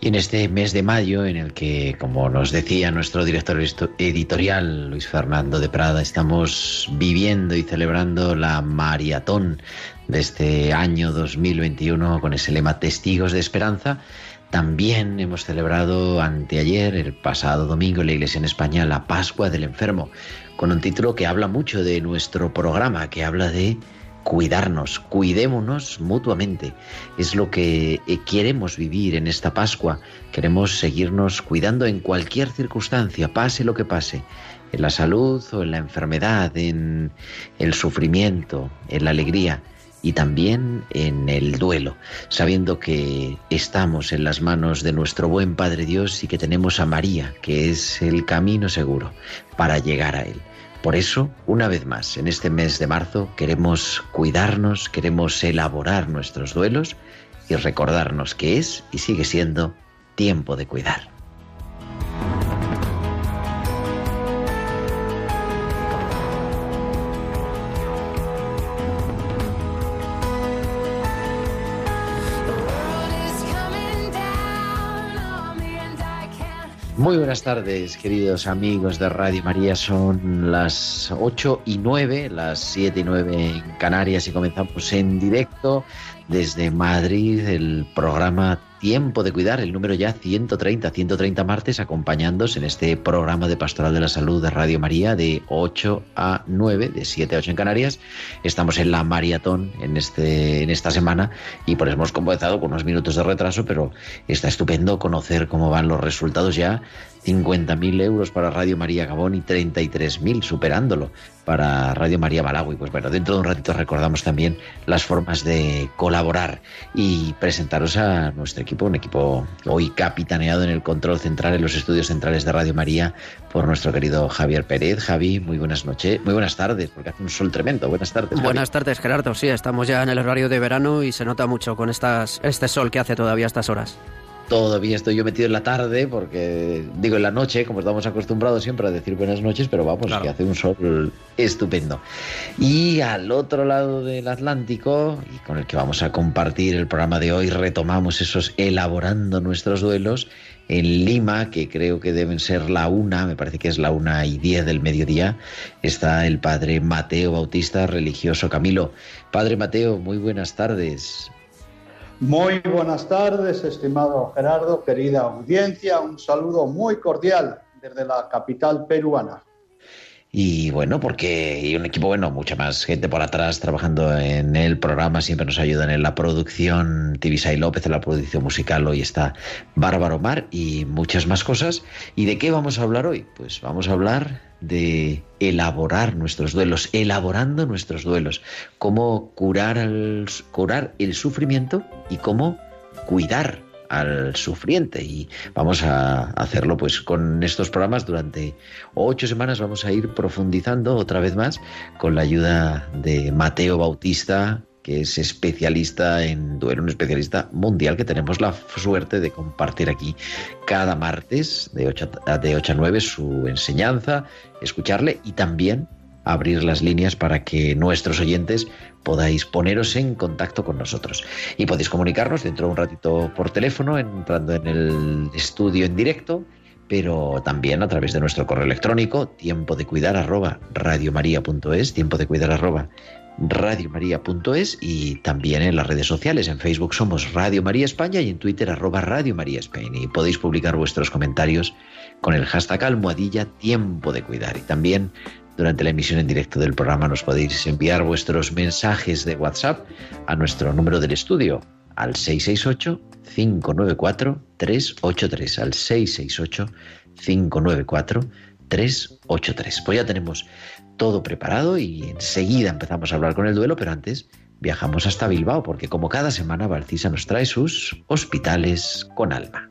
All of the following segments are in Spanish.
Y en este mes de mayo, en el que, como nos decía nuestro director editorial, Luis Fernando de Prada, estamos viviendo y celebrando la maratón de este año 2021 con ese lema Testigos de Esperanza, también hemos celebrado anteayer, el pasado domingo, en la Iglesia en España, la Pascua del Enfermo, con un título que habla mucho de nuestro programa, que habla de cuidarnos, cuidémonos mutuamente. Es lo que eh, queremos vivir en esta Pascua. Queremos seguirnos cuidando en cualquier circunstancia, pase lo que pase, en la salud o en la enfermedad, en el sufrimiento, en la alegría y también en el duelo, sabiendo que estamos en las manos de nuestro buen Padre Dios y que tenemos a María, que es el camino seguro para llegar a Él. Por eso, una vez más, en este mes de marzo queremos cuidarnos, queremos elaborar nuestros duelos y recordarnos que es y sigue siendo tiempo de cuidar. Muy buenas tardes, queridos amigos de Radio María. Son las 8 y 9, las 7 y 9 en Canarias y comenzamos en directo desde Madrid el programa Tiempo de Cuidar, el número ya 130, 130 martes, acompañándos en este programa de Pastoral de la Salud de Radio María de 8 a 9, de 7 a 8 en Canarias. Estamos en la maratón en, este, en esta semana y por eso hemos comenzado con unos minutos de retraso, pero está estupendo conocer cómo van los resultados ya. 50.000 euros para Radio María Gabón y 33.000 superándolo para Radio María Malawi. Pues bueno, dentro de un ratito recordamos también las formas de colaborar y presentaros a nuestro equipo, un equipo hoy capitaneado en el control central en los estudios centrales de Radio María por nuestro querido Javier Pérez. Javi, muy buenas noches, muy buenas tardes, porque hace un sol tremendo. Buenas tardes. Buenas tardes, Gerardo. Sí, estamos ya en el horario de verano y se nota mucho con estas, este sol que hace todavía a estas horas. Todavía estoy yo metido en la tarde, porque digo en la noche, como estamos acostumbrados siempre a decir buenas noches, pero vamos, Claro. que hace un sol estupendo. Y al otro lado del Atlántico, y con el que vamos a compartir el programa de hoy, retomamos esos elaborando nuestros duelos en Lima, que creo que deben ser la una, me parece que es la una y diez del mediodía, está el padre Mateo Bautista, religioso Camilo. Padre Mateo, muy buenas tardes. Muy buenas tardes, estimado Gerardo, querida audiencia. Un saludo muy cordial desde la capital peruana. Y bueno, porque y un equipo, bueno, mucha más gente por atrás trabajando en el programa, siempre nos ayudan en la producción, Tibisay López en la producción musical, hoy está Bárbaro Mar y muchas más cosas. ¿Y de qué vamos a hablar hoy? Pues vamos a hablar de elaborar nuestros duelos, elaborando nuestros duelos, cómo curar, curar el sufrimiento y cómo cuidar al sufriente. Y vamos a hacerlo pues con estos programas durante ocho semanas. Vamos a ir profundizando otra vez más con la ayuda de Mateo Bautista que es especialista en duelo, un especialista mundial que tenemos la suerte de compartir aquí cada martes de 8 a, de 8 a 9 su enseñanza, escucharle y también abrir las líneas para que nuestros oyentes podáis poneros en contacto con nosotros. Y podéis comunicarnos dentro de un ratito por teléfono, entrando en el estudio en directo, pero también a través de nuestro correo electrónico, tiempo de cuidar arroba radiomaria.es, tiempo de cuidar arroba radiomaria.es y también en las redes sociales. En Facebook somos Radio María España y en Twitter arroba Radio María España. Y podéis publicar vuestros comentarios con el hashtag almohadilla tiempo de cuidar. Y también durante la emisión en directo del programa nos podéis enviar vuestros mensajes de WhatsApp a nuestro número del estudio al 668 594 383 al 668 594 383. Pues ya tenemos todo preparado y enseguida empezamos a hablar con el duelo, pero antes viajamos hasta Bilbao porque como cada semana Valcisa nos trae sus hospitales con alma.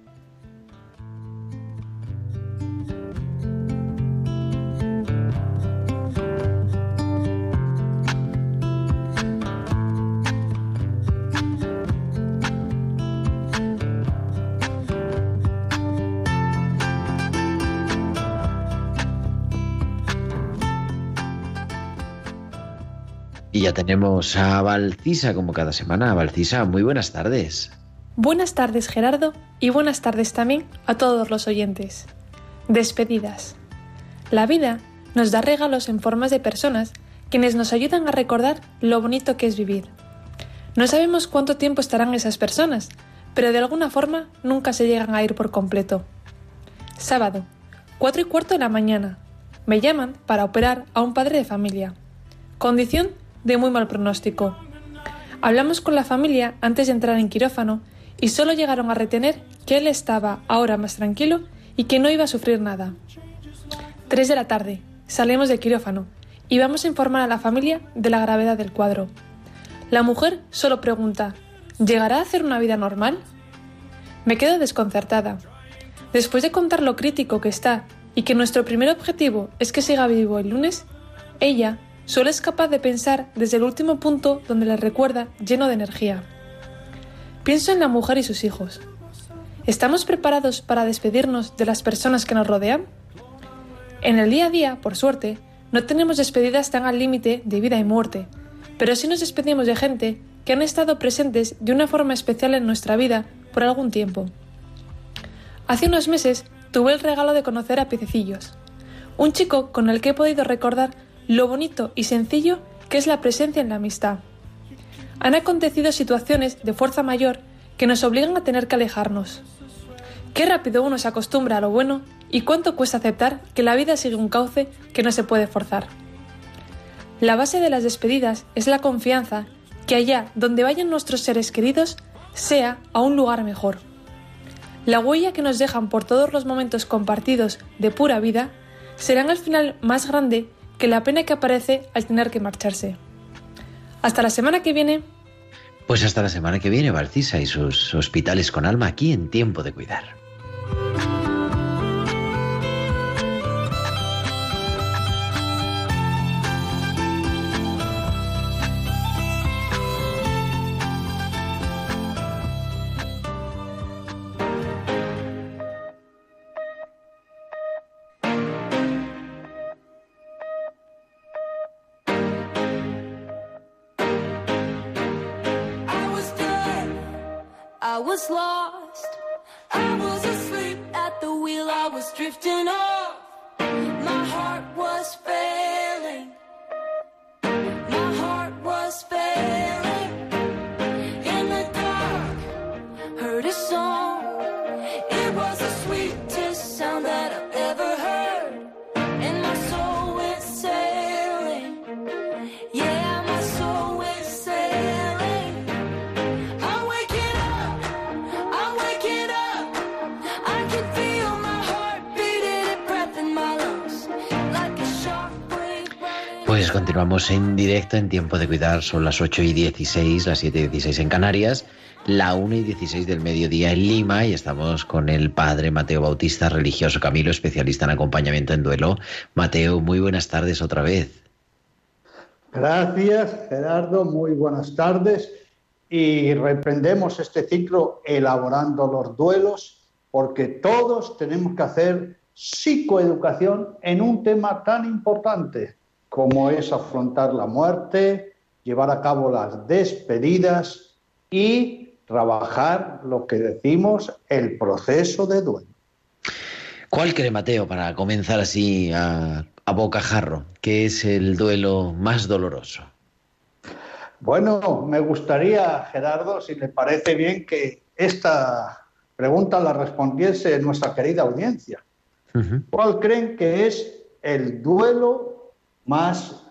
Ya tenemos a Valcisa como cada semana. Valcisa, muy buenas tardes. Buenas tardes Gerardo y buenas tardes también a todos los oyentes. Despedidas. La vida nos da regalos en formas de personas quienes nos ayudan a recordar lo bonito que es vivir. No sabemos cuánto tiempo estarán esas personas, pero de alguna forma nunca se llegan a ir por completo. Sábado, 4 y cuarto de la mañana. Me llaman para operar a un padre de familia. Condición de muy mal pronóstico. Hablamos con la familia antes de entrar en quirófano y solo llegaron a retener que él estaba ahora más tranquilo y que no iba a sufrir nada. 3 de la tarde, salimos de quirófano y vamos a informar a la familia de la gravedad del cuadro. La mujer solo pregunta, ¿llegará a hacer una vida normal? Me quedo desconcertada. Después de contar lo crítico que está y que nuestro primer objetivo es que siga vivo el lunes, ella solo es capaz de pensar desde el último punto donde le recuerda lleno de energía. Pienso en la mujer y sus hijos. ¿Estamos preparados para despedirnos de las personas que nos rodean? En el día a día, por suerte, no tenemos despedidas tan al límite de vida y muerte, pero sí nos despedimos de gente que han estado presentes de una forma especial en nuestra vida por algún tiempo. Hace unos meses tuve el regalo de conocer a Piececillos, un chico con el que he podido recordar lo bonito y sencillo que es la presencia en la amistad. Han acontecido situaciones de fuerza mayor que nos obligan a tener que alejarnos. Qué rápido uno se acostumbra a lo bueno y cuánto cuesta aceptar que la vida sigue un cauce que no se puede forzar. La base de las despedidas es la confianza que allá donde vayan nuestros seres queridos sea a un lugar mejor. La huella que nos dejan por todos los momentos compartidos de pura vida serán al final más grande que la pena que aparece al tener que marcharse. Hasta la semana que viene. Pues hasta la semana que viene, Valcisa y sus hospitales con alma aquí en Tiempo de Cuidar. Continuamos en directo en Tiempo de Cuidar. Son las 8 y 16, las 7 y 16 en Canarias, la 1 y 16 del mediodía en Lima y estamos con el padre Mateo Bautista, religioso Camilo, especialista en acompañamiento en duelo. Mateo, muy buenas tardes otra vez. Gracias, Gerardo. Muy buenas tardes. Y reprendemos este ciclo elaborando los duelos, porque todos tenemos que hacer psicoeducación en un tema tan importante cómo es afrontar la muerte, llevar a cabo las despedidas y trabajar lo que decimos el proceso de duelo. ¿Cuál cree Mateo para comenzar así a, a bocajarro? ¿Qué es el duelo más doloroso? Bueno, me gustaría, Gerardo, si le parece bien, que esta pregunta la respondiese nuestra querida audiencia. ¿Cuál creen que es el duelo más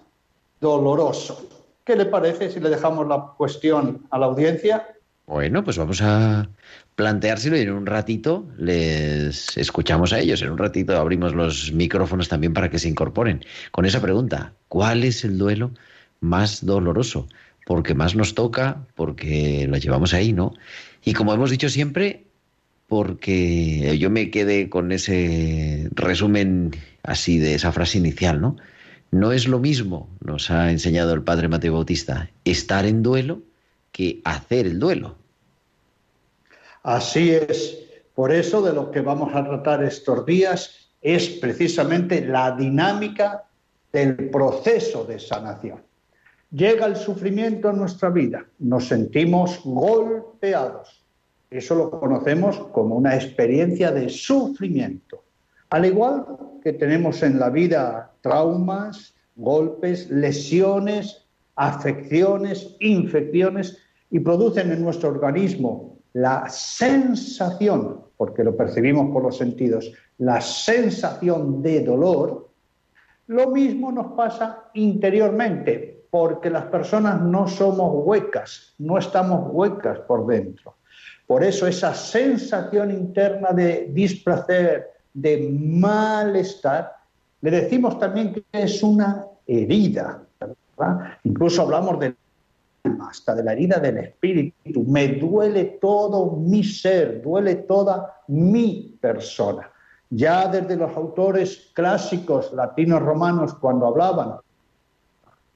doloroso? ¿Qué le parece si le dejamos la cuestión a la audiencia? Bueno, pues vamos a planteárselo y en un ratito les escuchamos a ellos. En un ratito abrimos los micrófonos también para que se incorporen con esa pregunta. ¿Cuál es el duelo más doloroso? Porque más nos toca, porque lo llevamos ahí, ¿no? Y como hemos dicho siempre, porque yo me quedé con ese resumen así de esa frase inicial, ¿no? No es lo mismo, nos ha enseñado el padre Mateo Bautista, estar en duelo que hacer el duelo. Así es. Por eso de lo que vamos a tratar estos días es precisamente la dinámica del proceso de sanación. Llega el sufrimiento en nuestra vida, nos sentimos golpeados, eso lo conocemos como una experiencia de sufrimiento. Al igual que tenemos en la vida traumas, golpes, lesiones, afecciones, infecciones y producen en nuestro organismo la sensación, porque lo percibimos por los sentidos, la sensación de dolor, lo mismo nos pasa interiormente, porque las personas no somos huecas, no estamos huecas por dentro. Por eso esa sensación interna de displacer, de malestar, le decimos también que es una herida. Incluso hablamos del hasta de la herida del espíritu. Me duele todo mi ser, duele toda mi persona. Ya desde los autores clásicos latinos romanos, cuando hablaban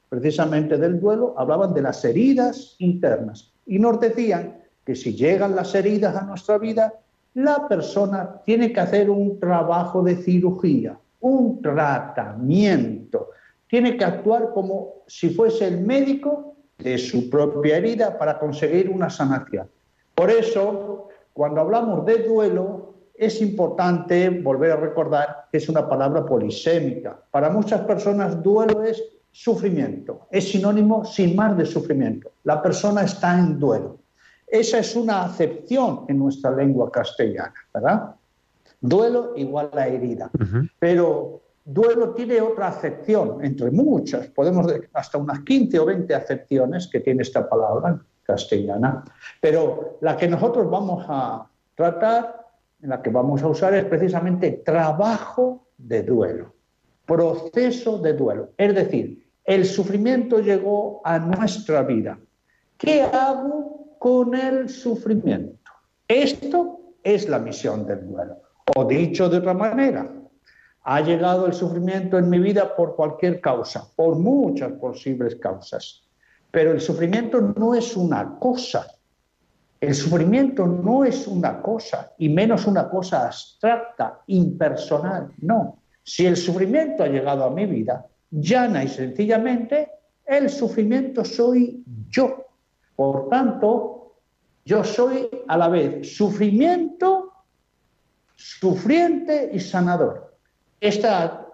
precisamente del duelo, hablaban de las heridas internas y nos decían que si llegan las heridas a nuestra vida, la persona tiene que hacer un trabajo de cirugía, un tratamiento. Tiene que actuar como si fuese el médico de su propia herida para conseguir una sanación. Por eso, cuando hablamos de duelo, es importante volver a recordar que es una palabra polisémica. Para muchas personas, duelo es sufrimiento, es sinónimo sin más de sufrimiento. La persona está en duelo. Esa es una acepción en nuestra lengua castellana, ¿verdad? Duelo igual a herida. Pero duelo tiene otra acepción, entre muchas, podemos decir hasta unas 15 o 20 acepciones que tiene esta palabra castellana. Pero la que nosotros vamos a tratar, en la que vamos a usar, es precisamente trabajo de duelo, proceso de duelo. Es decir, el sufrimiento llegó a nuestra vida. ¿Qué hago con el sufrimiento. Esto es la misión del duelo. O dicho de otra manera, ha llegado el sufrimiento en mi vida por cualquier causa, por muchas posibles causas. Pero el sufrimiento no es una cosa. El sufrimiento no es una cosa, y menos una cosa abstracta, impersonal. No. Si el sufrimiento ha llegado a mi vida, llana y sencillamente, el sufrimiento soy yo. Por tanto, yo soy a la vez sufrimiento, sufriente y sanador. Esta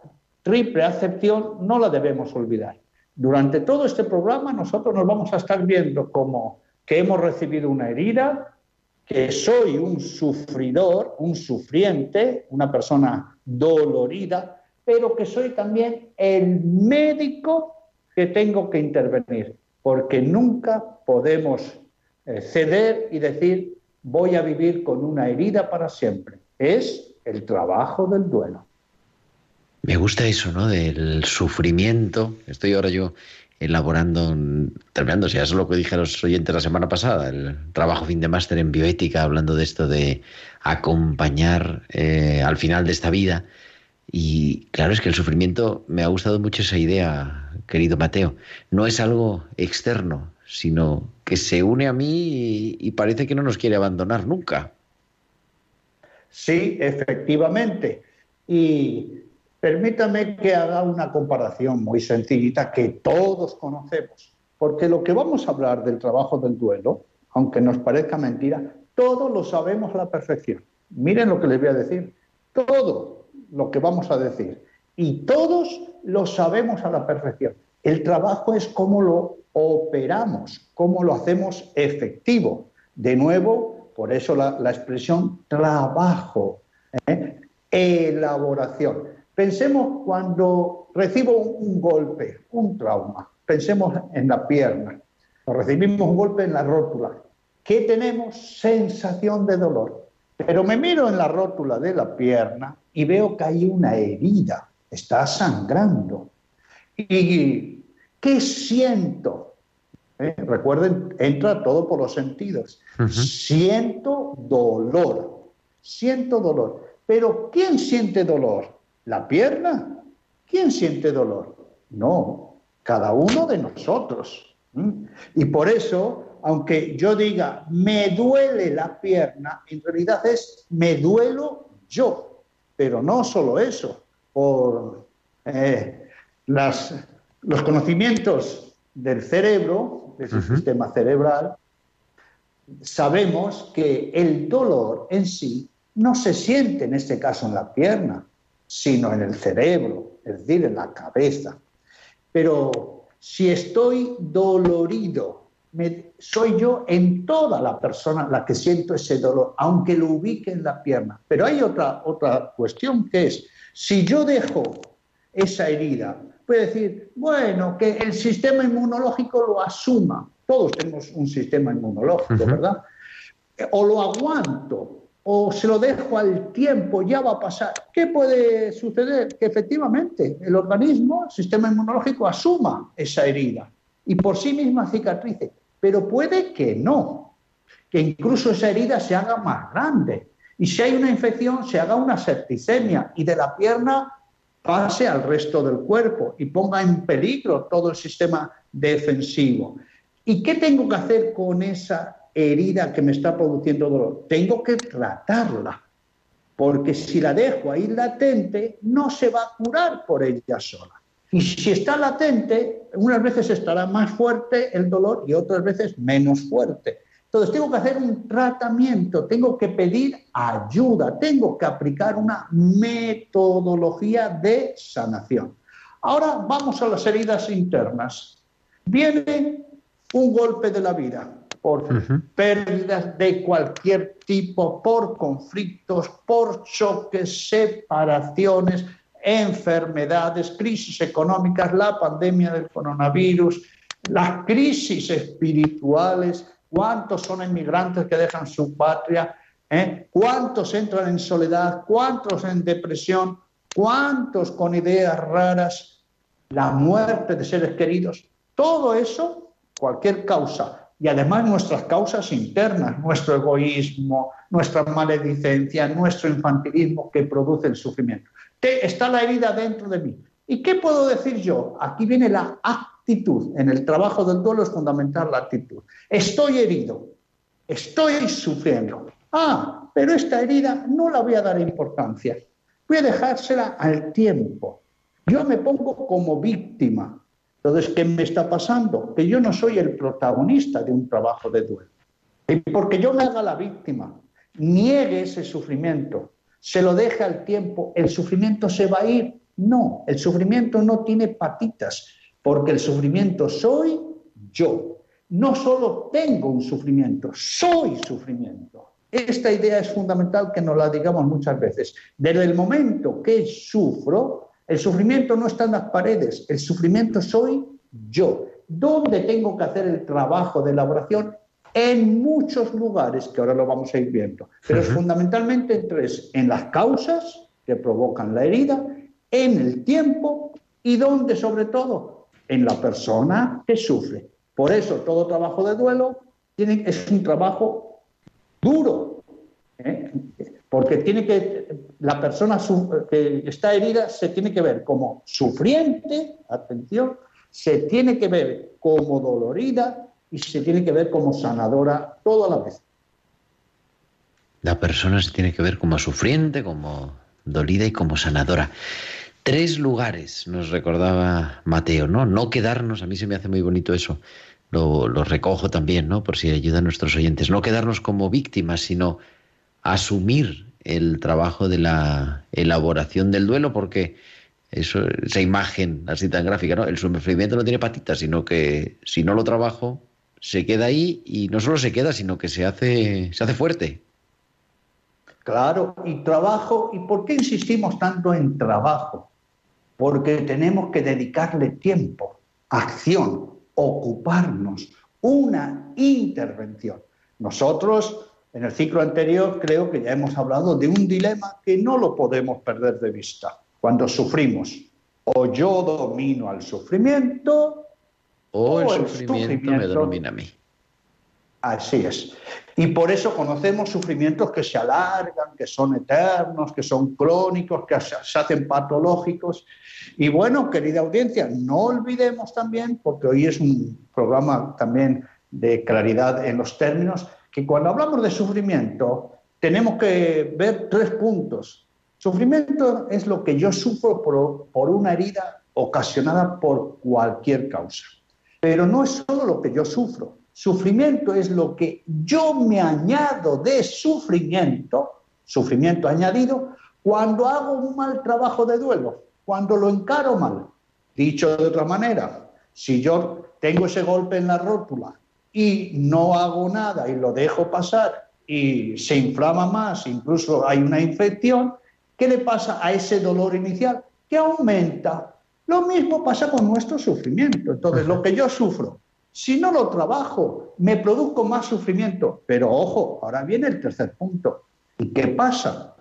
triple acepción no la debemos olvidar. Durante todo este programa nosotros nos vamos a estar viendo como que hemos recibido una herida, que soy un sufridor, un sufriente, una persona dolorida, pero que soy también el médico que tengo que intervenir porque nunca podemos eh, ceder y decir voy a vivir con una herida para siempre. Es el trabajo del duelo. Me gusta eso, ¿no? Del sufrimiento. Estoy ahora yo elaborando, terminando, si es lo que dije a los oyentes la semana pasada, el trabajo fin de máster en bioética, hablando de esto de acompañar eh, al final de esta vida. Y claro, es que el sufrimiento, me ha gustado mucho esa idea, querido Mateo, no es algo externo, sino que se une a mí y, parece que no nos quiere abandonar nunca. Sí, efectivamente. Y Permítame que haga una comparación muy sencillita que todos conocemos, porque lo que vamos a hablar del trabajo del duelo, aunque nos parezca mentira, todos lo sabemos a la perfección. Miren lo que les voy a decir, todo lo que vamos a decir, y todos lo sabemos a la perfección. El trabajo es cómo lo operamos, cómo lo hacemos efectivo. De nuevo, por eso la, expresión trabajo, ¿eh? elaboración. Pensemos cuando recibo un golpe, un trauma, pensemos en la pierna, recibimos un golpe en la rótula, ¿qué tenemos? Sensación de dolor. Pero me miro en la rótula de la pierna y veo que hay una herida, está sangrando. ¿Y qué siento? ¿Eh? Recuerden, entra todo por los sentidos. Siento dolor, siento dolor. Pero ¿quién siente dolor? ¿La pierna? ¿Quién siente dolor? No, cada uno de nosotros. Y por eso, aunque yo diga, me duele la pierna, en realidad es, me duelo yo. Pero no solo eso, por eh, las, los conocimientos del cerebro, de su sistema cerebral, sabemos que el dolor en sí no se siente en este caso en la pierna, sino en el cerebro, es decir, en la cabeza. Pero si estoy dolorido, soy yo en toda la persona la que siento ese dolor, aunque lo ubique en la pierna. Pero hay otra, otra cuestión que es, si yo dejo esa herida, puede decir, bueno, que el sistema inmunológico lo asuma. Todos tenemos un sistema inmunológico, ¿verdad? O lo aguanto, o se lo dejo al tiempo, ya va a pasar. ¿Qué puede suceder? Que efectivamente el organismo, el sistema inmunológico, asuma esa herida y por sí misma cicatrice. Pero puede que no, que incluso esa herida se haga más grande. Y si hay una infección, se haga una septicemia y de la pierna pase al resto del cuerpo y ponga en peligro todo el sistema defensivo. ¿Y qué tengo que hacer con esa herida que me está produciendo dolor. Tengo que tratarla, porque si la dejo ahí latente, no se va a curar por ella sola. Y si está latente, unas veces estará más fuerte el dolor y otras veces menos fuerte. Entonces tengo que hacer un tratamiento, tengo que pedir ayuda, tengo que aplicar una metodología de sanación. Ahora vamos a las heridas internas. Viene un golpe de la vida, por pérdidas de cualquier tipo, por conflictos, por choques, separaciones, enfermedades, crisis económicas, la pandemia del coronavirus, las crisis espirituales, cuántos son inmigrantes que dejan su patria, ¿Eh? cuántos entran en soledad, cuántos en depresión, cuántos con ideas raras, la muerte de seres queridos, todo eso, cualquier causa y además nuestras causas internas, nuestro egoísmo, nuestra maledicencia, nuestro infantilismo que produce el sufrimiento. Está la herida dentro de mí. ¿Y qué puedo decir yo? Aquí viene la actitud. En el trabajo del duelo es fundamental la actitud. Estoy herido, estoy sufriendo. Ah, pero esta herida no la voy a dar importancia. Voy a dejársela al tiempo. Yo me pongo como víctima entonces, ¿qué me está pasando? Que yo no soy el protagonista de un trabajo de duelo. Y porque yo me haga la víctima, niegue ese sufrimiento, se lo deje al tiempo, ¿el sufrimiento se va a ir? No, el sufrimiento no tiene patitas, porque el sufrimiento soy yo. No solo tengo un sufrimiento, soy sufrimiento. Esta idea es fundamental que nos la digamos muchas veces. Desde el momento que sufro, el sufrimiento no está en las paredes, el sufrimiento soy yo. ¿Dónde tengo que hacer el trabajo de elaboración? En muchos lugares, que ahora lo vamos a ir viendo, pero es fundamentalmente en tres, en las causas que provocan la herida, en el tiempo y donde sobre todo, en la persona que sufre. Por eso todo trabajo de duelo tiene, es un trabajo duro, ¿eh? porque tiene que la persona que está herida se tiene que ver como sufriente, atención, se tiene que ver como dolorida y se tiene que ver como sanadora toda la vez. La persona se tiene que ver como sufriente, como dolida y como sanadora. Tres lugares, nos recordaba Mateo, ¿no? No quedarnos, a mí se me hace muy bonito eso, lo, lo recojo también, ¿no? Por si ayuda a nuestros oyentes, no quedarnos como víctimas, sino asumir el trabajo de la elaboración del duelo, porque eso, esa imagen así tan gráfica, ¿no? El sufrimiento no tiene patitas, sino que si no lo trabajo, se queda ahí y no solo se queda, sino que se hace, se hace fuerte. Claro, y trabajo, ¿y por qué insistimos tanto en trabajo? Porque tenemos que dedicarle tiempo, acción, ocuparnos, una intervención. Nosotros, en el ciclo anterior, creo que ya hemos hablado de un dilema que no lo podemos perder de vista. Cuando sufrimos, o yo domino al sufrimiento, o el, sufrimiento, me domina a mí. Así es. Y por eso conocemos sufrimientos que se alargan, que son eternos, que son crónicos, que se hacen patológicos. Y bueno, querida audiencia, no olvidemos también, porque hoy es un programa también de claridad en los términos, que cuando hablamos de sufrimiento tenemos que ver tres puntos. Sufrimiento es lo que yo sufro por, por una herida ocasionada por cualquier causa. Pero no es solo lo que yo sufro, Sufrimiento es lo que yo me añado de sufrimiento, sufrimiento añadido, cuando hago un mal trabajo de duelo, cuando lo encaro mal. Dicho de otra manera, si yo tengo ese golpe en la rótula y no hago nada y lo dejo pasar y se inflama más, incluso hay una infección, ¿qué le pasa a ese dolor inicial? Que aumenta. Lo mismo pasa con nuestro sufrimiento. Entonces, lo que yo sufro si no lo trabajo, me produzco más sufrimiento. Pero ojo, ahora viene el tercer punto. ¿Y qué pasa?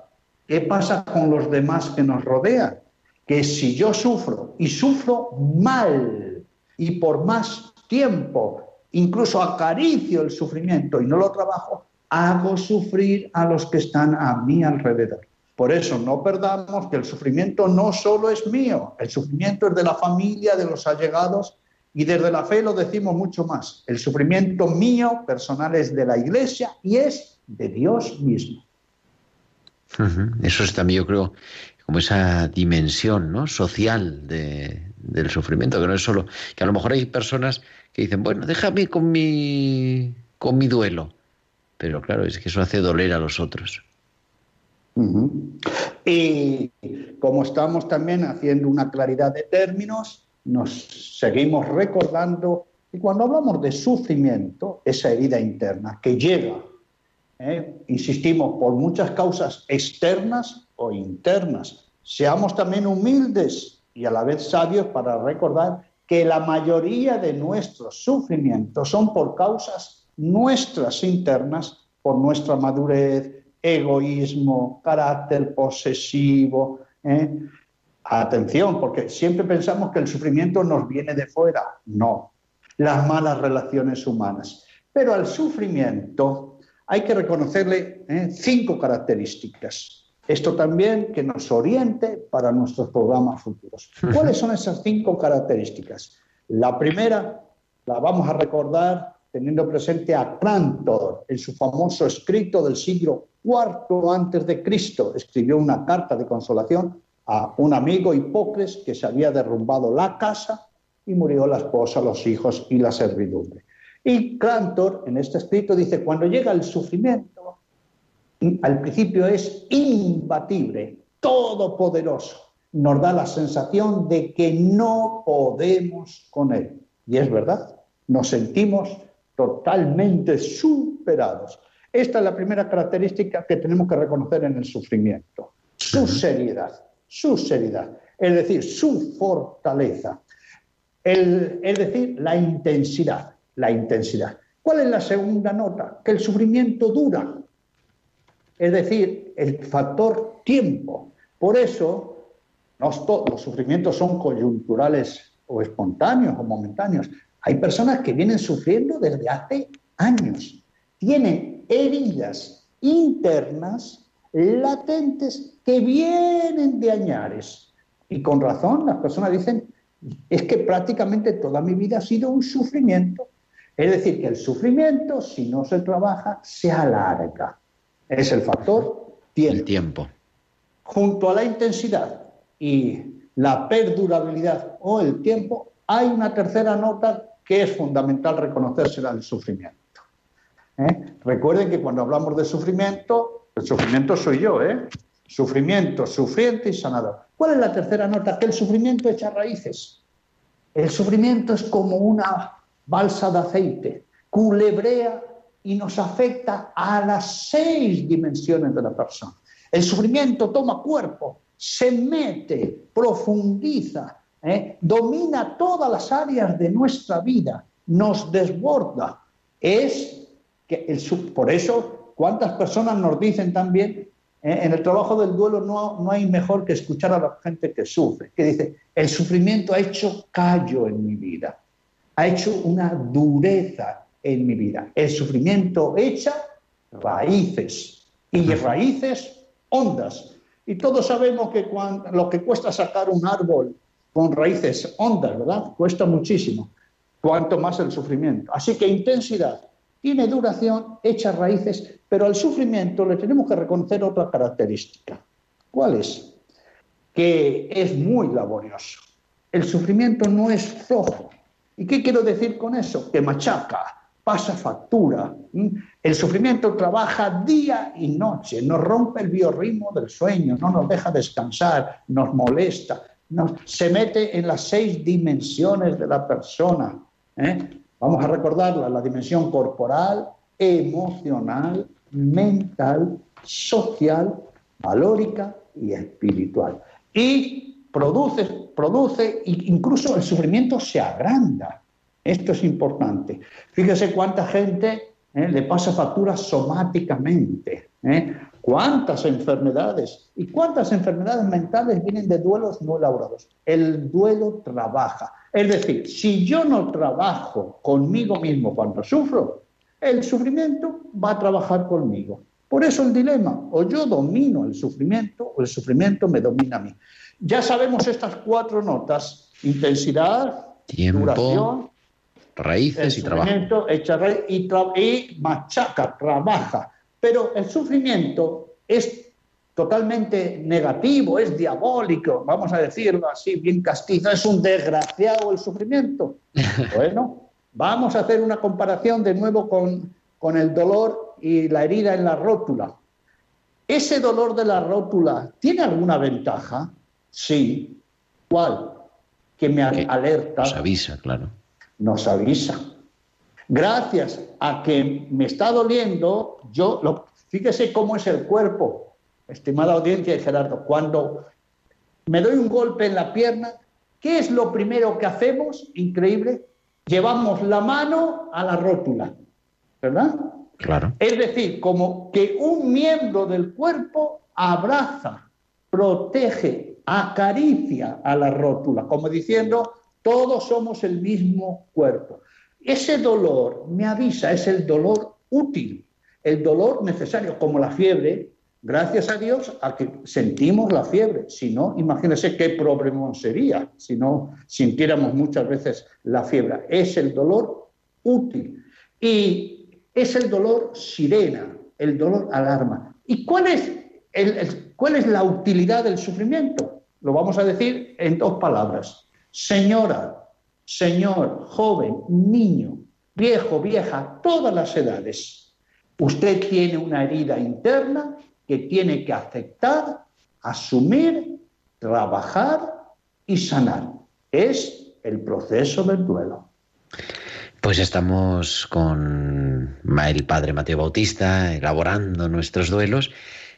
¿Qué pasa con los demás que nos rodean? Que si yo sufro y sufro mal y por más tiempo, incluso acaricio el sufrimiento y no lo trabajo, hago sufrir a los que están a mi alrededor. Por eso no perdamos que el sufrimiento no solo es mío, el sufrimiento es de la familia, de los allegados y desde la fe lo decimos mucho más. El sufrimiento mío personal es de la iglesia y es de Dios mismo. Eso es también, yo creo, como esa dimensión ¿no? social del sufrimiento, que no es solo, que a lo mejor hay personas que dicen, bueno, déjame con mi, con mi duelo. Pero claro, es que eso hace doler a los otros. Y como estamos también haciendo una claridad de términos, nos seguimos recordando y cuando hablamos de sufrimiento, esa herida interna que llega, ¿eh? insistimos, por muchas causas externas o internas, seamos también humildes y a la vez sabios para recordar que la mayoría de nuestros sufrimientos son por causas nuestras internas, por nuestra madurez, egoísmo, carácter posesivo, ¿eh? Atención, porque siempre pensamos que el sufrimiento nos viene de fuera. No, las malas relaciones humanas. Pero al sufrimiento hay que reconocerle ¿eh? cinco características. Esto también que nos oriente para nuestros programas futuros. ¿Cuáles son esas cinco características? La primera la vamos a recordar teniendo presente a Crantor en su famoso escrito del siglo IV antes de Cristo. Escribió una carta de consolación a un amigo Hipócrates que se había derrumbado la casa y murió la esposa, los hijos y la servidumbre. Y Crantor en este escrito dice, cuando llega el sufrimiento, al principio es imbatible, todopoderoso, nos da la sensación de que no podemos con él. Y es verdad, nos sentimos totalmente superados. Esta es la primera característica que tenemos que reconocer en el sufrimiento, su seriedad su seriedad, es decir, su fortaleza, es decir, la intensidad, la intensidad. ¿Cuál es la segunda nota? Que el sufrimiento dura, es decir, el factor tiempo. Por eso, no los sufrimientos son coyunturales o espontáneos o momentáneos. Hay personas que vienen sufriendo desde hace años, tienen heridas internas latentes que vienen de añares. Y con razón las personas dicen, es que prácticamente toda mi vida ha sido un sufrimiento. Es decir, que el sufrimiento, si no se trabaja, se alarga. Es el factor tiempo. El tiempo. Junto a la intensidad y la perdurabilidad o el tiempo, hay una tercera nota que es fundamental reconocérsela al sufrimiento. ¿eh? Recuerden que cuando hablamos de sufrimiento, el sufrimiento soy yo, ¿eh? Sufrimiento, sufriente y sanador. ¿Cuál es la tercera nota? Que el sufrimiento echa raíces. El sufrimiento es como una balsa de aceite, culebrea y nos afecta a las seis dimensiones de la persona. El sufrimiento toma cuerpo, se mete, profundiza, ¿eh? domina todas las áreas de nuestra vida, nos desborda. Es que el, por eso, ¿cuántas personas nos dicen también ¿eh? En el trabajo del duelo no, no hay mejor que escuchar a la gente que sufre, que dice, el sufrimiento ha hecho callo en mi vida, ha hecho una dureza en mi vida. El sufrimiento echa raíces y raíces hondas. Y todos sabemos que cuando, lo que cuesta sacar un árbol con raíces hondas, ¿verdad? Cuesta muchísimo. Cuanto más el sufrimiento. Así que intensidad, tiene duración, echa raíces, pero al sufrimiento le tenemos que reconocer otra característica. ¿Cuál es? Que es muy laborioso. El sufrimiento no es flojo. ¿Y qué quiero decir con eso? Que machaca, pasa factura. El sufrimiento trabaja día y noche, nos rompe el biorritmo del sueño, no nos deja descansar, nos molesta, se mete en las seis dimensiones de la persona. ¿eh? Vamos a recordarla, la dimensión corporal, emocional, mental, social, valórica y espiritual. Y produce, produce, incluso el sufrimiento se agranda. Esto es importante. Fíjese cuánta gente eh, le pasa factura somáticamente. ¿eh? ¿Cuántas enfermedades? ¿Y cuántas enfermedades mentales vienen de duelos no elaborados? El duelo trabaja. Es decir, si yo no trabajo conmigo mismo cuando sufro, el sufrimiento va a trabajar conmigo. Por eso el dilema, o yo domino el sufrimiento o el sufrimiento me domina a mí. Ya sabemos estas cuatro notas, intensidad, Tiempo, duración, raíces y trabajo. y, y machaca, trabaja. Pero el sufrimiento es totalmente negativo, es diabólico, vamos a decirlo así, bien castizo, es un desgraciado el sufrimiento. Bueno, vamos a hacer una comparación de nuevo con, con el dolor y la herida en la rótula. ¿Ese dolor de la rótula tiene alguna ventaja? Sí. ¿Cuál? Que me alerta. Nos avisa, claro. Nos avisa gracias a que me está doliendo, yo, lo, fíjese cómo es el cuerpo, estimada audiencia de Gerardo, cuando me doy un golpe en la pierna, ¿qué es lo primero que hacemos? Increíble, llevamos la mano a la rótula, ¿verdad? Claro. Es decir, como que un miembro del cuerpo abraza, protege, acaricia a la rótula, como diciendo, todos somos el mismo cuerpo. Ese dolor me avisa, es el dolor útil, el dolor necesario, como la fiebre, gracias a Dios a que sentimos la fiebre. Si no, imagínense qué problema sería si no sintiéramos muchas veces la fiebre. Es el dolor útil y es el dolor sirena, el dolor alarma. ¿Y cuál es, cuál es la utilidad del sufrimiento? Lo vamos a decir en dos palabras. Señora, señor, joven, niño, viejo, vieja, todas las edades. Usted tiene una herida interna que tiene que aceptar, asumir, trabajar y sanar. Es el proceso del duelo. Pues estamos con el padre Mateo Bautista elaborando nuestros duelos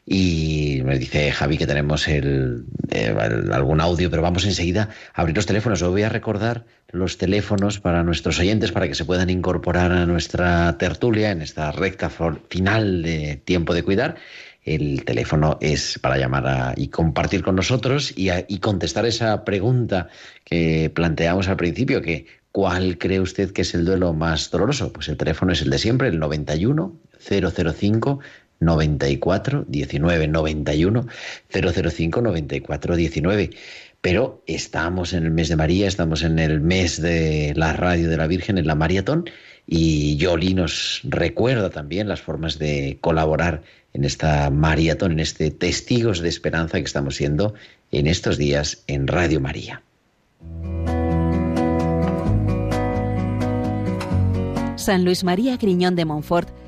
y me dice Javi que tenemos el, eh, algún audio, pero vamos enseguida a abrir los teléfonos. Os voy a recordar los teléfonos para nuestros oyentes para que se puedan incorporar a nuestra tertulia en esta recta final de tiempo de cuidar. El teléfono es para llamar y compartir con nosotros y, y contestar esa pregunta que planteamos al principio, que ¿cuál cree usted que es el duelo más doloroso? Pues el teléfono es el de siempre, el 91 005 94 19 91 005 94 19. Pero estamos en el mes de María, estamos en el mes de la radio de la Virgen, en la maratón, y Yoli nos recuerda también las formas de colaborar en esta maratón, en este testigos de esperanza que estamos siendo en estos días en Radio María. San Luis María Griñón de Montfort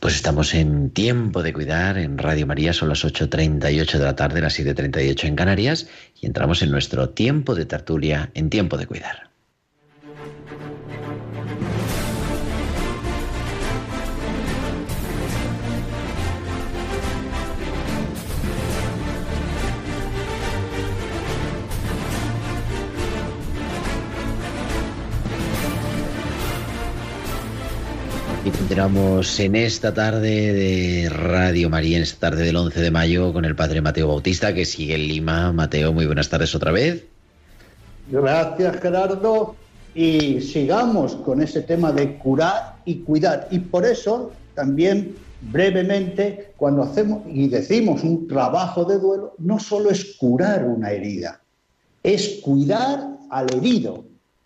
Pues estamos en tiempo de cuidar en Radio María, son las 8.38 de la tarde, las 7.38 en Canarias, y entramos en nuestro tiempo de tertulia en tiempo de cuidar. Y continuamos en esta tarde de Radio María, en esta tarde del 11 de mayo, con el Padre Mateo Bautista, que sigue en Lima. Mateo, muy buenas tardes otra vez. Gracias, Gerardo. Y sigamos con ese tema de curar y cuidar. Y por eso también brevemente, cuando hacemos y decimos un trabajo de duelo, no solo es curar una herida, es cuidar al herido.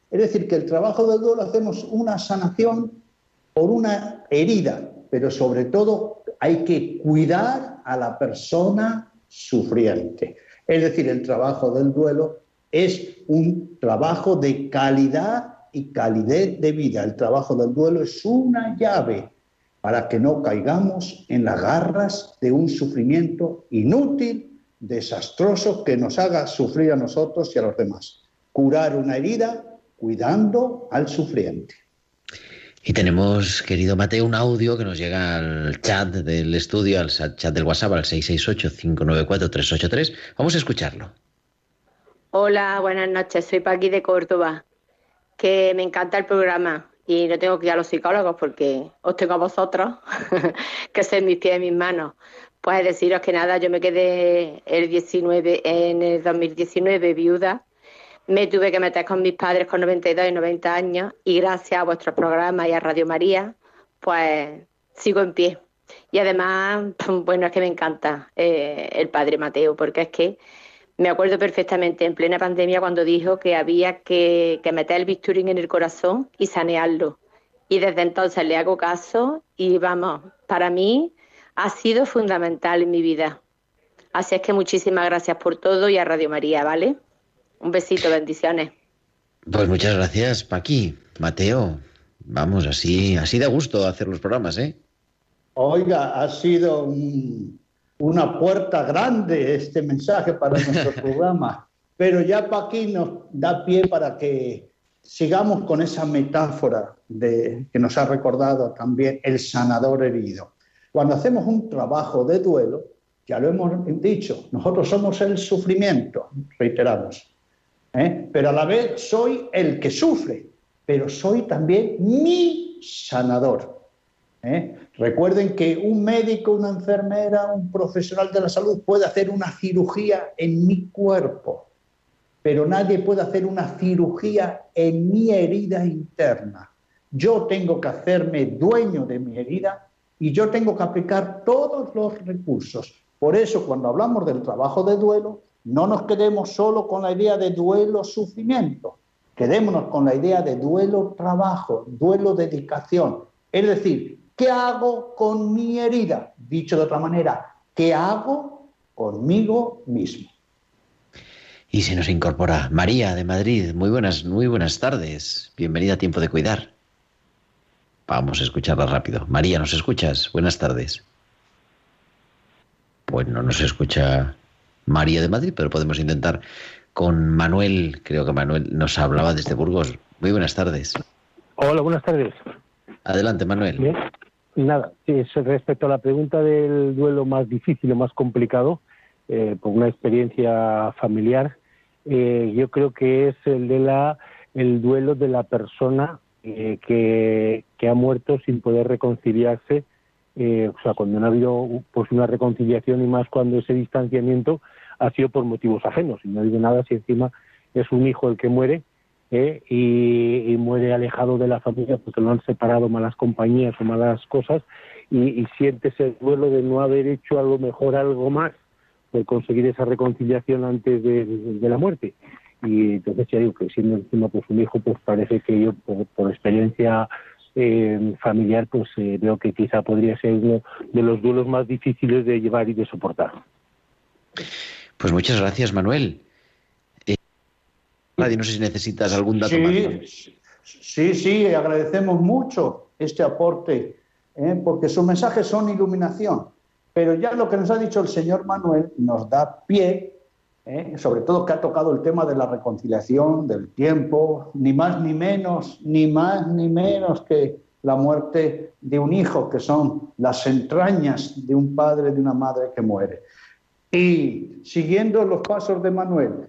Es decir, que el trabajo del duelo hacemos una sanación por una herida, pero sobre todo hay que cuidar a la persona sufriente. Es decir, el trabajo del duelo es un trabajo de calidad y calidez de vida. El trabajo del duelo es una llave para que no caigamos en las garras de un sufrimiento inútil, desastroso, que nos haga sufrir a nosotros y a los demás. Curar una herida cuidando al sufriente. Y tenemos, querido Mateo, un audio que nos llega al chat del estudio, al chat del WhatsApp, al 668-594-383. Vamos a escucharlo. Hola, buenas noches. Soy Paqui de Córdoba. Que me encanta el programa y no tengo que ir a los psicólogos porque os tengo a vosotros, que sois mis pies y mis manos. Pues deciros que nada, yo me quedé el 19, en el 2019 viuda me tuve que meter con mis padres con 92 y 90 años y gracias a vuestro programa y a Radio María, pues sigo en pie. Y además, bueno, es que me encanta eh, el padre Mateo, porque es que me acuerdo perfectamente en plena pandemia cuando dijo que había que, que meter el bisturín en el corazón y sanearlo. Y desde entonces le hago caso y vamos, para mí ha sido fundamental en mi vida. Así es que muchísimas gracias por todo y a Radio María, ¿vale? Un besito, bendiciones. Pues muchas gracias, Paqui, Mateo. Vamos, así, así de gusto hacer los programas, ¿eh? Oiga, ha sido una puerta grande este mensaje para nuestro programa, pero ya Paqui nos da pie para que sigamos con esa metáfora de, que nos ha recordado también el sanador herido. Cuando hacemos un trabajo de duelo, ya lo hemos dicho, nosotros somos el sufrimiento, reiteramos. ¿Eh? pero a la vez soy el que sufre, pero soy también mi sanador. ¿eh? Recuerden que un médico, una enfermera, un profesional de la salud puede hacer una cirugía en mi cuerpo, pero nadie puede hacer una cirugía en mi herida interna. Yo tengo que hacerme dueño de mi herida y yo tengo que aplicar todos los recursos. Por eso, cuando hablamos del trabajo de duelo, no nos quedemos solo con la idea de duelo, sufrimiento. Quedémonos con la idea de duelo, trabajo, duelo, dedicación. Es decir, ¿qué hago con mi herida? Dicho de otra manera, ¿qué hago conmigo mismo? Y se nos incorpora María de Madrid. Muy buenas, muy buenas tardes. Bienvenida a Tiempo de Cuidar. Vamos a escucharla rápido. María, ¿nos escuchas? Buenas tardes. Pues no nos escucha María de Madrid, pero podemos intentar con Manuel. Creo que Manuel nos hablaba desde Burgos. Muy buenas tardes. Hola, buenas tardes. Adelante, Manuel. Bien. Nada, respecto a la pregunta del duelo más difícil o más complicado, eh, por una experiencia familiar, eh, yo creo que es el de la el duelo de la persona eh, que, que, ha muerto sin poder reconciliarse eh, o sea cuando no ha habido pues una reconciliación y más cuando ese distanciamiento ha sido por motivos ajenos y no digo nada si encima es un hijo el que muere y, y, muere alejado de la familia porque lo han separado malas compañías o malas cosas y, sientes el duelo de no haber hecho a lo mejor algo más de conseguir esa reconciliación antes de, la muerte. Y entonces ya digo que siendo encima pues un hijo, pues parece que yo por, experiencia eh, familiar, pues eh, veo que quizá podría ser uno de los duelos más difíciles de llevar y de soportar. Pues muchas gracias, Manuel. Eh, no sé si necesitas algún dato sí, Sí, sí, agradecemos mucho este aporte, ¿eh? porque sus mensajes son iluminación. Pero ya lo que nos ha dicho el señor Manuel nos da pie, ¿eh? sobre todo que ha tocado el tema de la reconciliación, del tiempo, ni más ni menos, ni más ni menos que la muerte de un hijo, que son las entrañas de un padre, de una madre que muere. Y siguiendo los pasos de Manuel,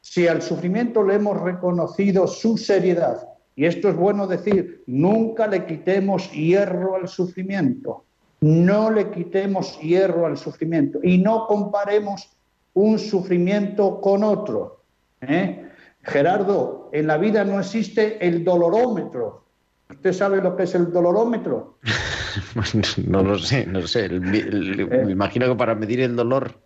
si al sufrimiento le hemos reconocido su seriedad, y esto es bueno decir, nunca le quitemos hierro al sufrimiento, no le quitemos hierro al sufrimiento y no comparemos un sufrimiento con otro. ¿eh? Gerardo, en la vida no existe el dolorómetro. ¿Usted sabe lo que es el dolorómetro? no lo sé, no sé. Eh. me imagino que para medir el dolor.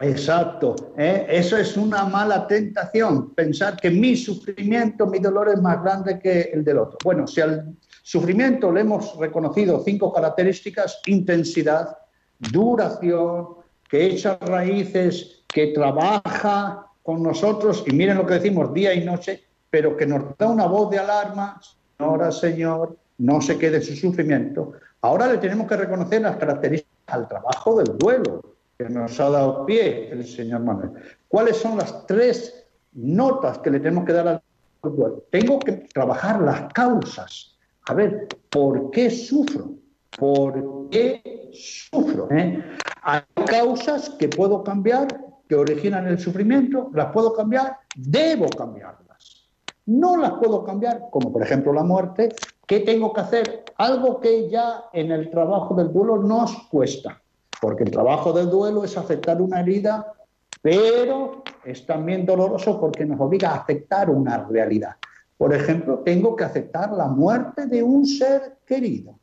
Exacto. ¿eh? Eso es una mala tentación, pensar que mi sufrimiento, mi dolor es más grande que el del otro. Bueno, si al Sufrimiento le hemos reconocido cinco características, intensidad, duración, que echa raíces, que trabaja con nosotros, y miren lo que decimos día y noche, pero que nos da una voz de alarma, señora, señor, no se quede su sufrimiento. Ahora le tenemos que reconocer las características al trabajo del duelo, que nos ha dado pie el señor Manuel. ¿Cuáles son las tres notas que le tenemos que dar al duelo? Tengo que trabajar las causas, a ver, ¿por qué sufro? ¿Por qué sufro? ¿Eh? Hay causas que puedo cambiar, que originan el sufrimiento, las puedo cambiar, debo cambiarlas. No las puedo cambiar, como por ejemplo la muerte. ¿Qué tengo que hacer? Algo que ya en el trabajo del duelo nos cuesta, porque el trabajo del duelo es aceptar una herida, pero es también doloroso porque nos obliga a aceptar una realidad. Por ejemplo, tengo que aceptar la muerte de un ser querido.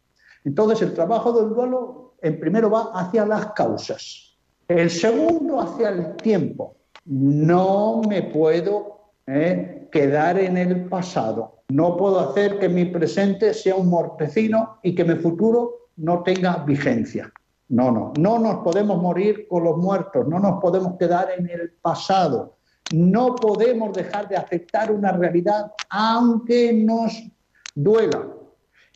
Entonces, el trabajo del duelo, en primero va hacia las causas. El segundo, hacia el tiempo. No me puedo eh, quedar en el pasado. No puedo hacer que mi presente sea un mortecino y que mi futuro no tenga vigencia. No, no, no nos podemos morir con los muertos, no nos podemos quedar en el pasado. No podemos dejar de aceptar una realidad aunque nos duela.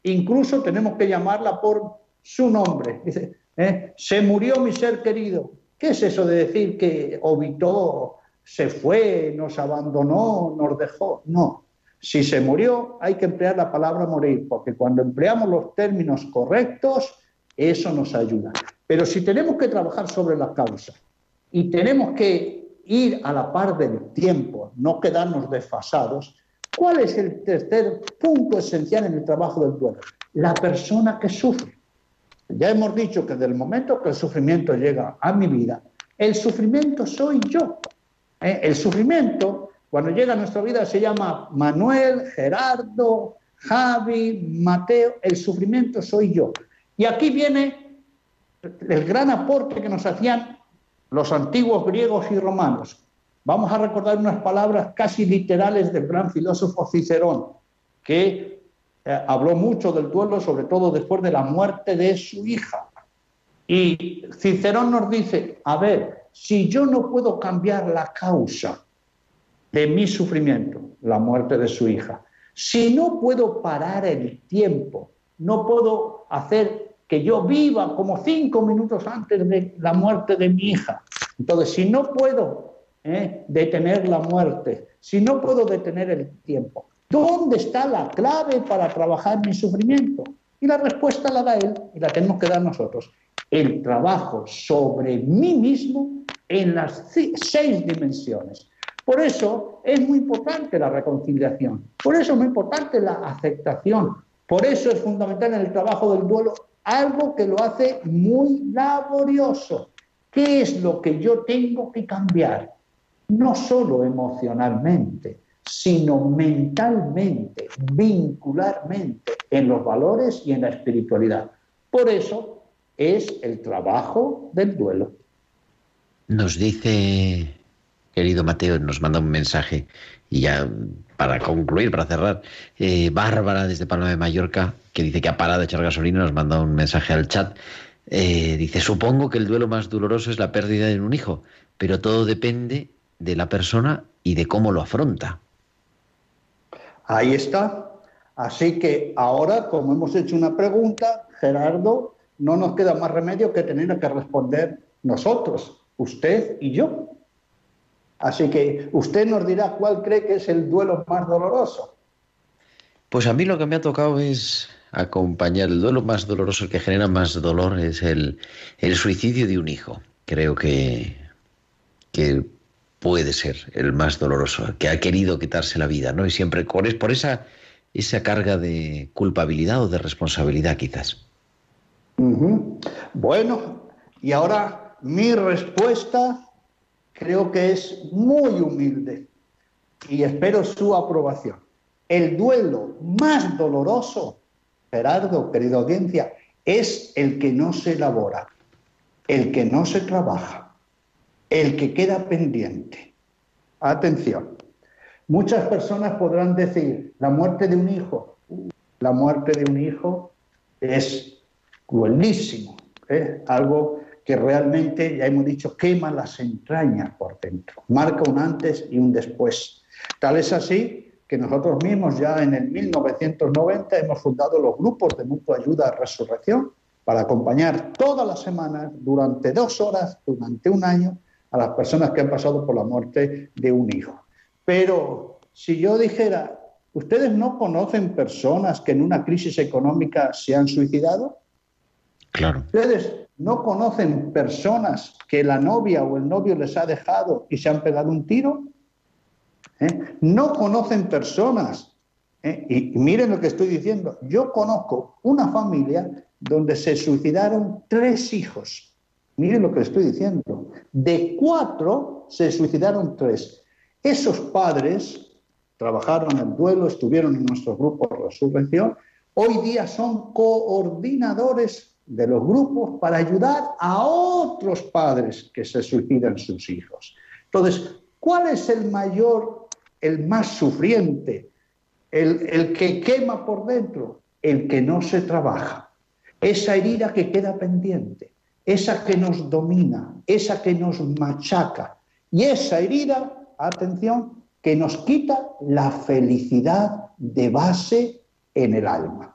Incluso tenemos que llamarla por su nombre. Dice, ¿eh? se murió mi ser querido. ¿Qué es eso de decir que obitó, se fue, nos abandonó, nos dejó? No. Si se murió, hay que emplear la palabra morir, porque cuando empleamos los términos correctos, eso nos ayuda. Pero si tenemos que trabajar sobre la causa y tenemos que ir a la par del tiempo, no quedarnos desfasados. ¿Cuál es el tercer punto esencial en el trabajo del duelo? La persona que sufre. Ya hemos dicho que desde el momento que el sufrimiento llega a mi vida, el sufrimiento soy yo. ¿Eh? El sufrimiento, cuando llega a nuestra vida, se llama Manuel, Gerardo, Javi, Mateo. El sufrimiento soy yo. Y aquí viene el gran aporte que nos hacían los antiguos griegos y romanos. vamos a recordar unas palabras casi literales del gran filósofo Cicerón, que eh, habló mucho del duelo, sobre todo después de la muerte de su hija. Y Cicerón nos dice, a ver, si yo no puedo cambiar la causa de mi sufrimiento, la muerte de su hija, si no puedo parar el tiempo, no puedo hacer que yo viva como cinco minutos antes de la muerte de mi hija, entonces si no puedo ¿eh? detener la muerte, si no puedo detener el tiempo, ¿dónde está la clave para trabajar mi sufrimiento? Y la respuesta la da él y la tenemos que dar nosotros. El trabajo sobre mí mismo en las seis dimensiones. Por eso es muy importante la reconciliación, por eso es muy importante la aceptación, por eso es fundamental en el trabajo del duelo algo que lo hace muy laborioso. ¿Qué es lo que yo tengo que cambiar? No solo emocionalmente, sino mentalmente, vincularmente, en los valores y en la espiritualidad. Por eso es el trabajo del duelo. Nos dice querido Mateo, nos manda un mensaje y ya para concluir, para cerrar, eh, Bárbara desde Palma de Mallorca, que dice que ha parado de echar gasolina, nos manda un mensaje al chat. Eh, dice, supongo que el duelo más doloroso es la pérdida de un hijo, pero todo depende de la persona y de cómo lo afronta. Ahí está. Así que ahora, como hemos hecho una pregunta, Gerardo, no nos queda más remedio que tener que responder nosotros, usted y yo. Así que usted nos dirá cuál cree que es el duelo más doloroso. Pues a mí lo que me ha tocado es acompañar el duelo más doloroso, el que genera más dolor, es el, suicidio de un hijo. Creo que, que puede ser el más doloroso, que ha querido quitarse la vida, ¿no? Y siempre por esa, esa carga de culpabilidad o de responsabilidad, quizás. Bueno, y ahora mi respuesta creo que es muy humilde y espero su aprobación. El duelo más doloroso, Gerardo, querida audiencia, es el que no se elabora, el que no se trabaja, el que queda pendiente. Atención, muchas personas podrán decir, la muerte de un hijo, la muerte de un hijo es cruelísimo, ¿eh? algo que realmente, ya hemos dicho, quema las entrañas por dentro, marca un antes y un después. Tal es así que nosotros mismos ya en el 1990 hemos fundado los grupos de mutua ayuda a resurrección para acompañar todas las semanas, durante dos horas, durante un año, a las personas que han pasado por la muerte de un hijo. Pero si yo dijera, ¿ustedes no conocen personas que en una crisis económica se han suicidado? ¿Ustedes no conocen personas que la novia o el novio les ha dejado y se han pegado un tiro? ¿Eh? No conocen personas. ¿eh? Y, miren lo que estoy diciendo. Yo conozco una familia donde se suicidaron tres hijos. Miren lo que estoy diciendo. De cuatro se suicidaron tres. Esos padres trabajaron el duelo, estuvieron en nuestro grupo de resurrección. Hoy día son coordinadores de los grupos para ayudar a otros padres que se suicidan sus hijos. Entonces, ¿cuál es el mayor, el más sufriente, el, el que quema por dentro? El que no se trabaja. Esa herida que queda pendiente, esa que nos domina, esa que nos machaca. Y esa herida, atención, que nos quita la felicidad de base en el alma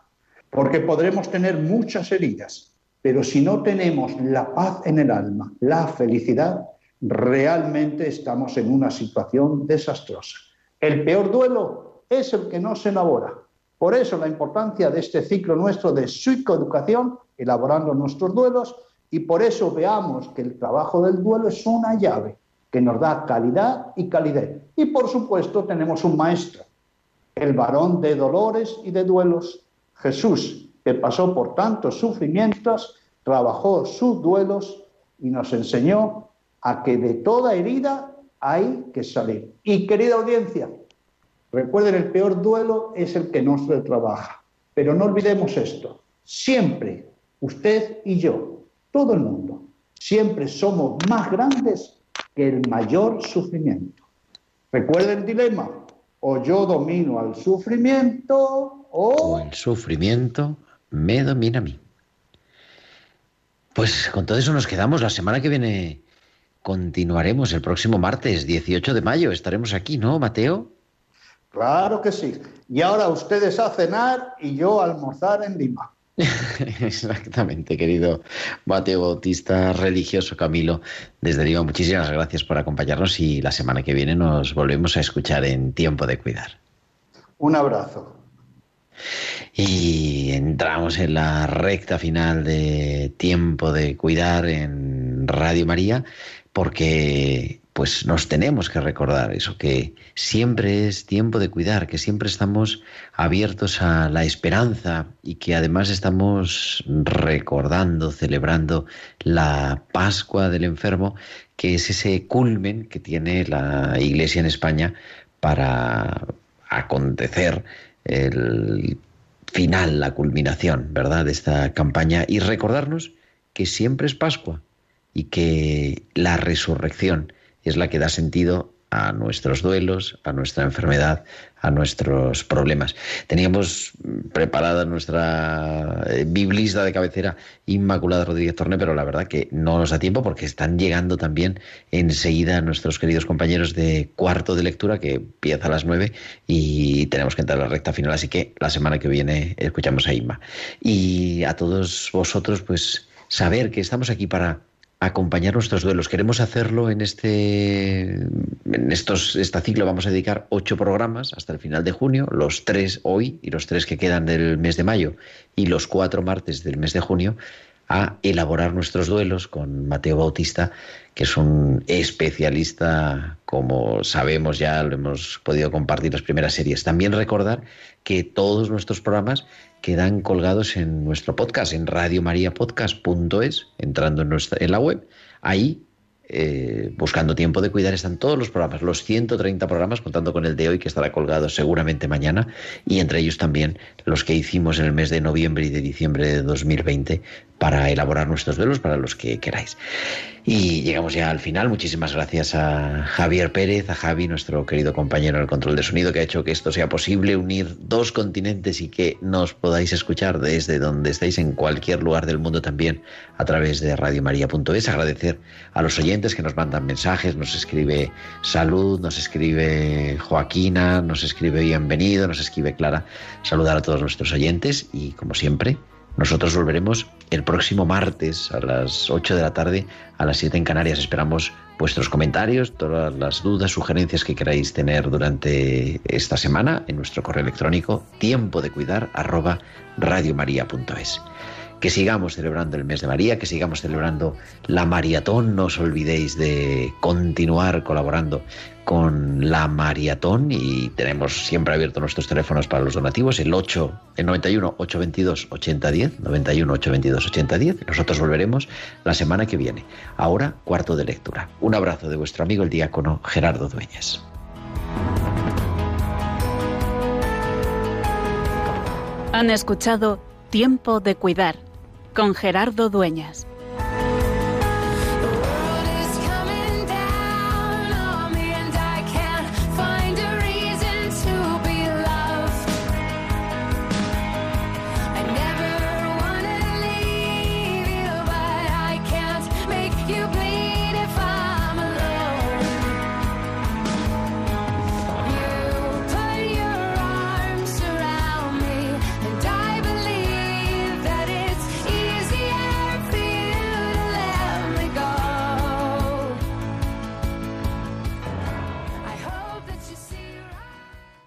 porque podremos tener muchas heridas, pero si no tenemos la paz en el alma, la felicidad, realmente estamos en una situación desastrosa. El peor duelo es el que no se elabora. Por eso la importancia de este ciclo nuestro de psicoeducación, elaborando nuestros duelos, y por eso veamos que el trabajo del duelo es una llave que nos da calidad y calidez. Y por supuesto tenemos un maestro, el varón de dolores y de duelos, Jesús, que pasó por tantos sufrimientos, trabajó sus duelos y nos enseñó a que de toda herida hay que salir. Y querida audiencia, recuerden, el peor duelo es el que no se trabaja. Pero no olvidemos esto, siempre, usted y yo, todo el mundo, siempre somos más grandes que el mayor sufrimiento. Recuerden el dilema, o yo domino al sufrimiento o... O el sufrimiento me domina a mí. Pues con todo eso nos quedamos. La semana que viene continuaremos el próximo martes, 18 de mayo. Estaremos aquí, ¿no, Mateo? Claro que sí. Y ahora ustedes a cenar y yo a almorzar en Lima. Exactamente, querido Mateo Bautista, religioso Camilo. Desde Lima, muchísimas gracias por acompañarnos y la semana que viene nos volvemos a escuchar en Tiempo de Cuidar. Un abrazo. Y entramos en la recta final de Tiempo de Cuidar en Radio María porque pues nos tenemos que recordar eso, que siempre es tiempo de cuidar, que siempre estamos abiertos a la esperanza y que además estamos recordando, celebrando la Pascua del enfermo, que es ese culmen que tiene la Iglesia en España para acontecer el final, la culminación, ¿verdad?, de esta campaña y recordarnos que siempre es Pascua y que la resurrección es la que da sentido a nuestros duelos, a nuestra enfermedad, a nuestros problemas. Teníamos preparada nuestra eh, biblista de cabecera Inmaculada Rodríguez Torne, pero la verdad que no nos da tiempo porque están llegando también enseguida nuestros queridos compañeros de cuarto de lectura que empieza a las nueve y tenemos que entrar a la recta final, así que la semana que viene escuchamos a Inma. Y a todos vosotros, pues saber que estamos aquí para acompañar nuestros duelos. Queremos hacerlo en este en estos este ciclo vamos a dedicar ocho programas hasta el final de junio, los tres hoy y los tres que quedan del mes de mayo y los cuatro martes del mes de junio a elaborar nuestros duelos con Mateo Bautista, que es un especialista, como sabemos ya, lo hemos podido compartir las primeras series. También recordar que todos nuestros programas quedan colgados en nuestro podcast, en radiomariapodcast.es, entrando en, nuestra, en la web. Ahí eh, buscando tiempo de cuidar están todos los programas, los 130 programas, contando con el de hoy que estará colgado seguramente mañana, y entre ellos también los que hicimos en el mes de noviembre y de diciembre de 2020 para elaborar nuestros duelos para los que queráis. Y llegamos ya al final. Muchísimas gracias a Javier Pérez, a Javi, nuestro querido compañero en el control de sonido, que ha hecho que esto sea posible, unir dos continentes y que nos podáis escuchar desde donde estéis, en cualquier lugar del mundo también, a través de radiomaria.es. Agradecer a los oyentes que nos mandan mensajes, nos escribe Salud, nos escribe Joaquina, nos escribe Bienvenido, nos escribe Clara. Saludar a todos nuestros oyentes y, como siempre, nosotros volveremos el próximo martes a las 8 de la tarde, a las 7 en Canarias. Esperamos vuestros comentarios, todas las dudas, sugerencias que queráis tener durante esta semana en nuestro correo electrónico tiempo de cuidar arroba radiomaria.es que sigamos celebrando el mes de María, que sigamos celebrando la maratón. No os olvidéis de continuar colaborando con la maratón y tenemos siempre abiertos nuestros teléfonos para los donativos, el 8, el 91 822 8010, 91 822 8010. Nosotros volveremos la semana que viene. Ahora, cuarto de lectura. Un abrazo de vuestro amigo el diácono Gerardo Dueñas. Han escuchado Tiempo de Cuidar con Gerardo Dueñas.